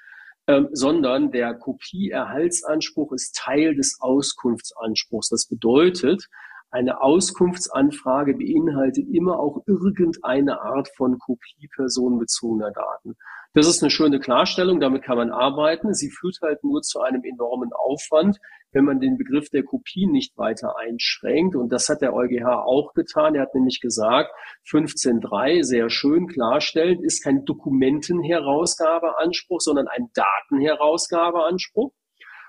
ähm, sondern der Kopieerhaltsanspruch ist Teil des Auskunftsanspruchs. Das bedeutet, eine Auskunftsanfrage beinhaltet immer auch irgendeine Art von Kopie personenbezogener Daten. Das ist eine schöne Klarstellung, damit kann man arbeiten. Sie führt halt nur zu einem enormen Aufwand, wenn man den Begriff der Kopie nicht weiter einschränkt. Und das hat der EuGH auch getan. Er hat nämlich gesagt, 15.3 sehr schön klarstellend, ist kein Dokumentenherausgabeanspruch, sondern ein Datenherausgabeanspruch.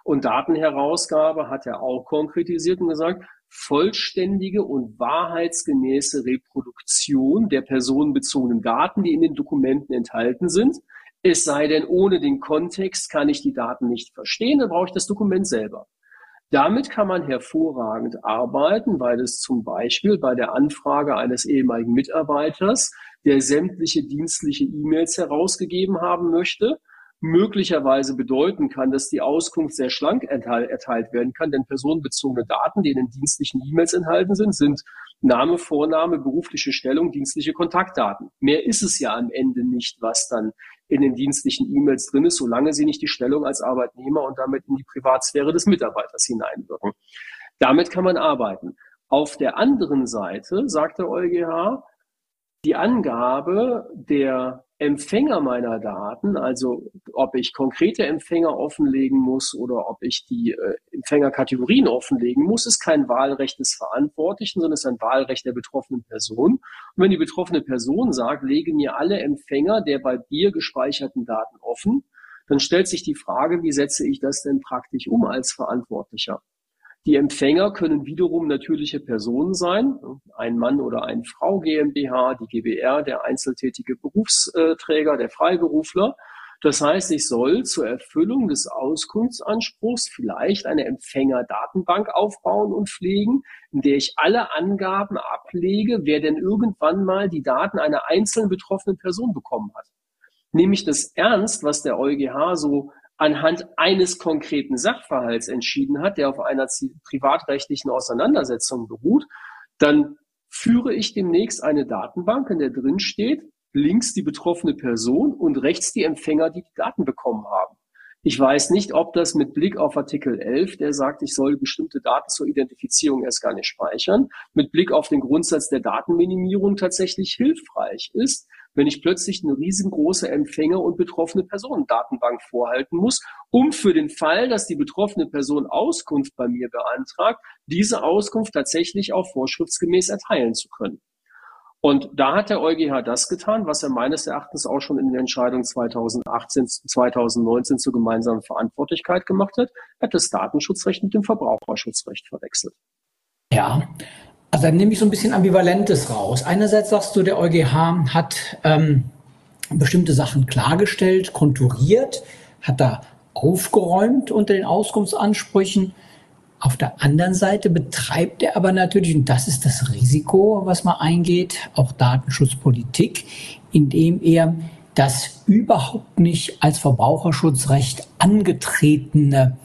Und Datenherausgabe hat er auch konkretisiert und gesagt, vollständige und wahrheitsgemäße Reproduktion der personenbezogenen Daten, die in den Dokumenten enthalten sind. Es sei denn, ohne den Kontext kann ich die Daten nicht verstehen, dann brauche ich das Dokument selber. Damit kann man hervorragend arbeiten, weil es zum Beispiel bei der Anfrage eines ehemaligen Mitarbeiters, der sämtliche dienstliche E-Mails herausgegeben haben möchte, möglicherweise bedeuten kann, dass die Auskunft sehr schlank erteilt werden kann, denn personenbezogene Daten, die in den dienstlichen E-Mails enthalten sind, sind Name, Vorname, berufliche Stellung, dienstliche Kontaktdaten. Mehr ist es ja am Ende nicht, was dann in den dienstlichen E-Mails drin ist, solange sie nicht die Stellung als Arbeitnehmer und damit in die Privatsphäre des Mitarbeiters hineinwirken. Damit kann man arbeiten. Auf der anderen Seite sagt der EuGH, die Angabe der Empfänger meiner Daten, also ob ich konkrete Empfänger offenlegen muss oder ob ich die äh, Empfängerkategorien offenlegen muss, ist kein Wahlrecht des Verantwortlichen, sondern ist ein Wahlrecht der betroffenen Person. Und wenn die betroffene Person sagt, lege mir alle Empfänger der bei dir gespeicherten Daten offen, dann stellt sich die Frage, wie setze ich das denn praktisch um als Verantwortlicher? Die Empfänger können wiederum natürliche Personen sein, ein Mann oder eine Frau GmbH, die GBR, der einzeltätige Berufsträger, der Freiberufler. Das heißt, ich soll zur Erfüllung des Auskunftsanspruchs vielleicht eine Empfängerdatenbank aufbauen und pflegen, in der ich alle Angaben ablege, wer denn irgendwann mal die Daten einer einzelnen betroffenen Person bekommen hat. Nehme ich das ernst, was der EuGH so anhand eines konkreten Sachverhalts entschieden hat, der auf einer privatrechtlichen Auseinandersetzung beruht, dann führe ich demnächst eine Datenbank, in der drin steht, links die betroffene Person und rechts die Empfänger, die die Daten bekommen haben. Ich weiß nicht, ob das mit Blick auf Artikel 11, der sagt, ich soll bestimmte Daten zur Identifizierung erst gar nicht speichern, mit Blick auf den Grundsatz der Datenminimierung tatsächlich hilfreich ist, wenn ich plötzlich eine riesengroße Empfänger- und betroffene Personendatenbank vorhalten muss, um für den Fall, dass die betroffene Person Auskunft bei mir beantragt, diese Auskunft tatsächlich auch vorschriftsgemäß erteilen zu können. Und da hat der EuGH das getan, was er meines Erachtens auch schon in den Entscheidungen 2018, 2019 zur gemeinsamen Verantwortlichkeit gemacht hat. Hat das Datenschutzrecht mit dem Verbraucherschutzrecht verwechselt. Ja, also dann nehme ich so ein bisschen Ambivalentes raus. Einerseits sagst du, der EuGH hat ähm, bestimmte Sachen klargestellt, konturiert, hat da aufgeräumt unter den Auskunftsansprüchen. Auf der anderen Seite betreibt er aber natürlich, und das ist das Risiko, was man eingeht, auch Datenschutzpolitik, indem er das überhaupt nicht als Verbraucherschutzrecht angetretene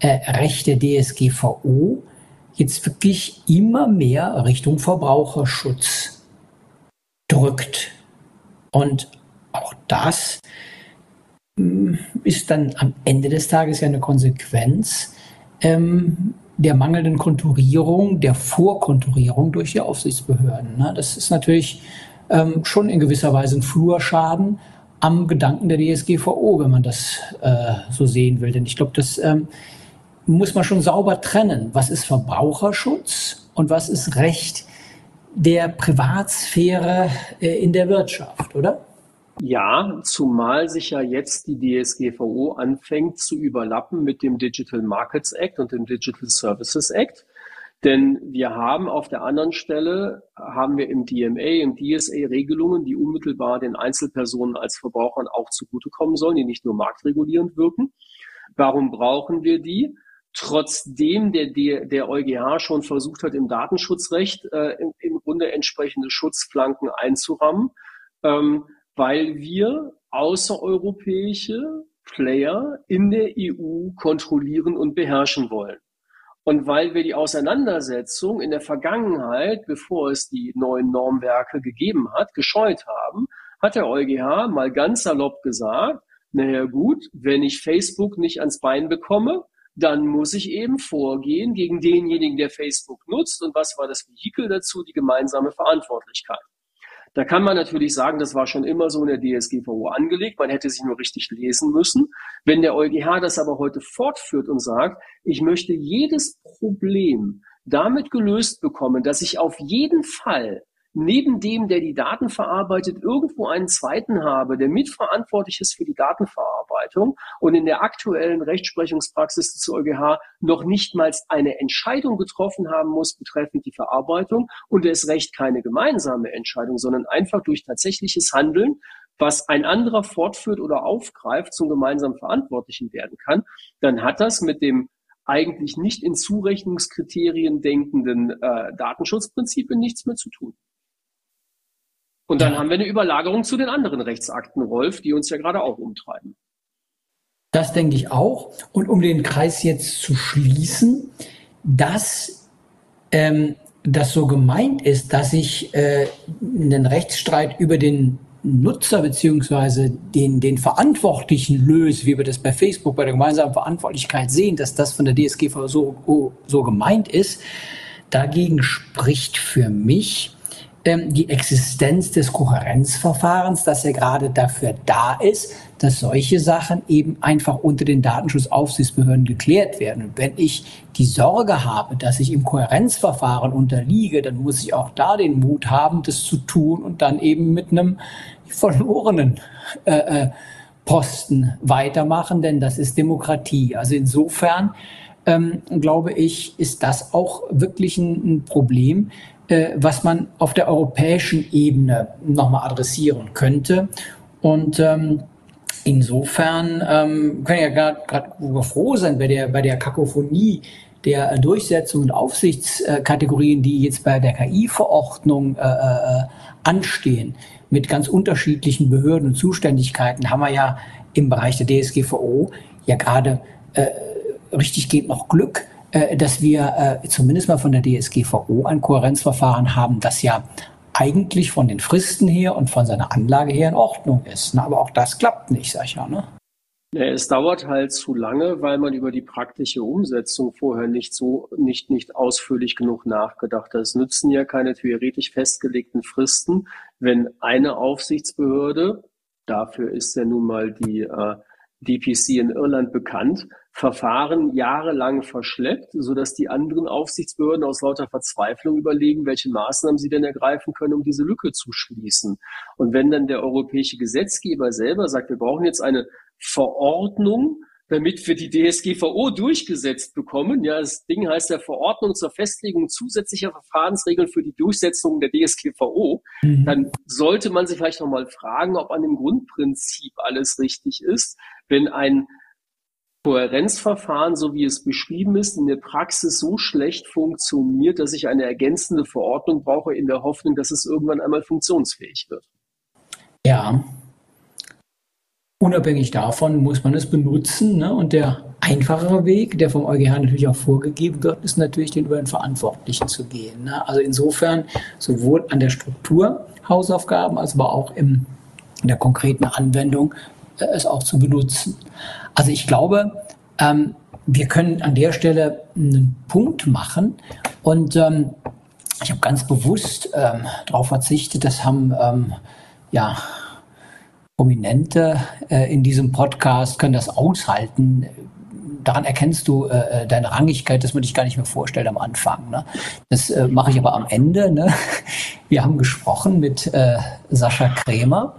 äh, Recht der DSGVO jetzt wirklich immer mehr Richtung Verbraucherschutz drückt. Und auch das hm, ist dann am Ende des Tages ja eine Konsequenz ähm, der mangelnden Konturierung, der Vorkonturierung durch die Aufsichtsbehörden. Ne? Das ist natürlich ähm, schon in gewisser Weise ein Flurschaden am Gedanken der DSGVO, wenn man das äh, so sehen will. Denn ich glaube, das ähm, muss man schon sauber trennen. Was ist Verbraucherschutz und was ist Recht der Privatsphäre äh, in der Wirtschaft, oder? Ja, zumal sich ja jetzt die DSGVO anfängt zu überlappen mit dem Digital Markets Act und dem Digital Services Act. Denn wir haben auf der anderen Stelle, haben wir im DMA, im DSA Regelungen, die unmittelbar den Einzelpersonen als Verbrauchern auch zugutekommen sollen, die nicht nur marktregulierend wirken. Warum brauchen wir die? Trotzdem der, der, der EuGH schon versucht hat, im Datenschutzrecht äh, im, im Grunde entsprechende Schutzflanken einzurammen. Ähm, weil wir außereuropäische Player in der EU kontrollieren und beherrschen wollen. Und weil wir die Auseinandersetzung in der Vergangenheit, bevor es die neuen Normwerke gegeben hat, gescheut haben, hat der EuGH mal ganz salopp gesagt, naja gut, wenn ich Facebook nicht ans Bein bekomme, dann muss ich eben vorgehen gegen denjenigen, der Facebook nutzt. Und was war das Vehikel dazu? Die gemeinsame Verantwortlichkeit. Da kann man natürlich sagen, das war schon immer so in der DSGVO angelegt. Man hätte sich nur richtig lesen müssen. Wenn der EuGH das aber heute fortführt und sagt, ich möchte jedes Problem damit gelöst bekommen, dass ich auf jeden Fall neben dem, der die Daten verarbeitet, irgendwo einen zweiten habe, der mitverantwortlich ist für die Datenverarbeitung und in der aktuellen Rechtsprechungspraxis des EuGH noch nicht mal eine Entscheidung getroffen haben muss betreffend die Verarbeitung und es recht keine gemeinsame Entscheidung, sondern einfach durch tatsächliches Handeln was ein anderer fortführt oder aufgreift, zum gemeinsamen Verantwortlichen werden kann, dann hat das mit dem eigentlich nicht in Zurechnungskriterien denkenden äh, Datenschutzprinzipien nichts mehr zu tun. Und dann haben wir eine Überlagerung zu den anderen Rechtsakten, Rolf, die uns ja gerade auch umtreiben. Das denke ich auch. Und um den Kreis jetzt zu schließen, dass ähm, das so gemeint ist, dass ich äh, einen Rechtsstreit über den Nutzer beziehungsweise den, den Verantwortlichen löse, wie wir das bei Facebook bei der gemeinsamen Verantwortlichkeit sehen, dass das von der DSGVO so, so gemeint ist. Dagegen spricht für mich, die Existenz des Kohärenzverfahrens, das ja gerade dafür da ist, dass solche Sachen eben einfach unter den Datenschutzaufsichtsbehörden geklärt werden. Und wenn ich die Sorge habe, dass ich im Kohärenzverfahren unterliege, dann muss ich auch da den Mut haben, das zu tun und dann eben mit einem verlorenen äh, äh, Posten weitermachen, denn das ist Demokratie. Also insofern ähm, glaube ich, ist das auch wirklich ein, ein Problem, äh, was man auf der europäischen Ebene nochmal adressieren könnte. Und ähm, insofern ähm, können ja gerade froh sein bei der, bei der Kakophonie der Durchsetzung und Aufsichtskategorien, die jetzt bei der KI-Verordnung äh, äh, anstehen, mit ganz unterschiedlichen Behörden und Zuständigkeiten, haben wir ja im Bereich der DSGVO ja gerade äh, richtig geht noch Glück, äh, dass wir äh, zumindest mal von der DSGVO ein Kohärenzverfahren haben, das ja eigentlich von den Fristen her und von seiner Anlage her in Ordnung ist. Na, aber auch das klappt nicht, sag ich ja. Ne? Es dauert halt zu lange, weil man über die praktische Umsetzung vorher nicht so, nicht, nicht ausführlich genug nachgedacht hat. Es nützen ja keine theoretisch festgelegten Fristen, wenn eine Aufsichtsbehörde, dafür ist ja nun mal die äh, DPC in Irland bekannt, Verfahren jahrelang verschleppt, sodass die anderen Aufsichtsbehörden aus lauter Verzweiflung überlegen, welche Maßnahmen sie denn ergreifen können, um diese Lücke zu schließen. Und wenn dann der europäische Gesetzgeber selber sagt, wir brauchen jetzt eine Verordnung, damit wir die DSGVO durchgesetzt bekommen. Ja, das Ding heißt ja Verordnung zur Festlegung zusätzlicher Verfahrensregeln für die Durchsetzung der DSGVO. Mhm. Dann sollte man sich vielleicht nochmal fragen, ob an dem Grundprinzip alles richtig ist, wenn ein Kohärenzverfahren, so wie es beschrieben ist, in der Praxis so schlecht funktioniert, dass ich eine ergänzende Verordnung brauche, in der Hoffnung, dass es irgendwann einmal funktionsfähig wird. Ja. Unabhängig davon muss man es benutzen. Ne? Und der einfachere Weg, der vom EuGH natürlich auch vorgegeben wird, ist natürlich, den über den Verantwortlichen zu gehen. Ne? Also insofern sowohl an der Struktur Hausaufgaben als aber auch im, in der konkreten Anwendung äh, es auch zu benutzen. Also ich glaube, ähm, wir können an der Stelle einen Punkt machen und ähm, ich habe ganz bewusst ähm, darauf verzichtet, das haben ähm, ja Prominente äh, in diesem Podcast können das aushalten. Daran erkennst du äh, äh deine Rangigkeit, das man dich gar nicht mehr vorstellt am Anfang. Ne? Das äh, mache ich aber am Ende. Ne? Wir haben gesprochen mit äh, Sascha Krämer.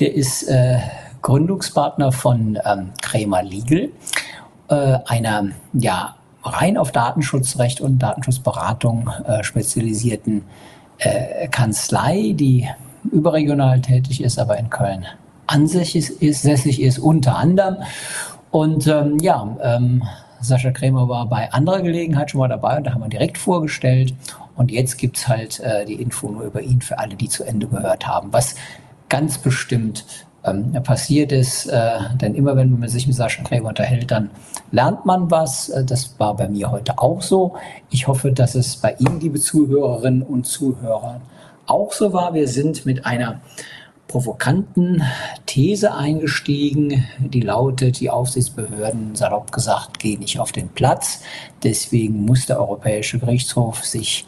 Der ist äh, Gründungspartner von ähm, Krämer Legal, äh, einer ja, rein auf Datenschutzrecht und Datenschutzberatung äh, spezialisierten äh, Kanzlei, die überregional tätig ist, aber in Köln ansässig ist, sässig ist unter anderem. Und ähm, ja, ähm, Sascha Krämer war bei anderer Gelegenheit schon mal dabei und da haben wir direkt vorgestellt. Und jetzt gibt es halt äh, die Info nur über ihn für alle, die zu Ende gehört haben, was ganz bestimmt ähm, passiert ist. Äh, denn immer wenn man sich mit Sascha Gräber unterhält, dann lernt man was. Äh, das war bei mir heute auch so. Ich hoffe, dass es bei Ihnen, liebe Zuhörerinnen und Zuhörer, auch so war. Wir sind mit einer provokanten These eingestiegen, die lautet, die Aufsichtsbehörden, salopp gesagt, gehen nicht auf den Platz. Deswegen muss der Europäische Gerichtshof sich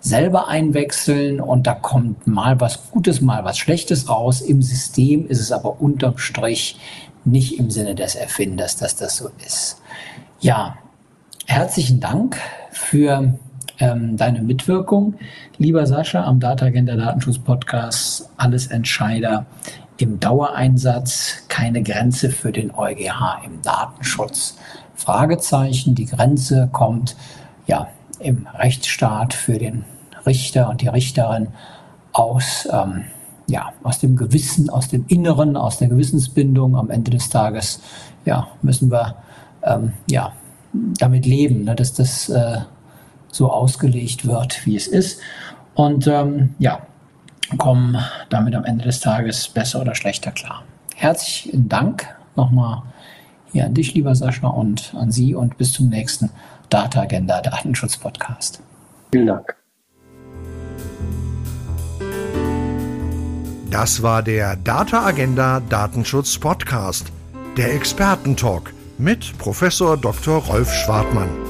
selber einwechseln und da kommt mal was Gutes, mal was Schlechtes raus. Im System ist es aber unterm Strich nicht im Sinne des Erfinders, dass das so ist. Ja, herzlichen Dank für ähm, deine Mitwirkung. Lieber Sascha, am Data Agenda Datenschutz Podcast, alles Entscheider im Dauereinsatz, keine Grenze für den EuGH im Datenschutz. Fragezeichen, die Grenze kommt ja im Rechtsstaat für den Richter und die Richterin aus, ähm, ja, aus dem Gewissen, aus dem Inneren, aus der Gewissensbindung. Am Ende des Tages ja, müssen wir ähm, ja, damit leben, ne, dass das äh, so ausgelegt wird, wie es ist. Und ähm, ja, kommen damit am Ende des Tages besser oder schlechter klar. Herzlichen Dank nochmal hier an dich, lieber Sascha, und an Sie und bis zum nächsten Data Agenda Datenschutz Podcast. Vielen Dank. Das war der Data Agenda Datenschutz Podcast, der Expertentalk mit Professor Dr. Rolf Schwartmann.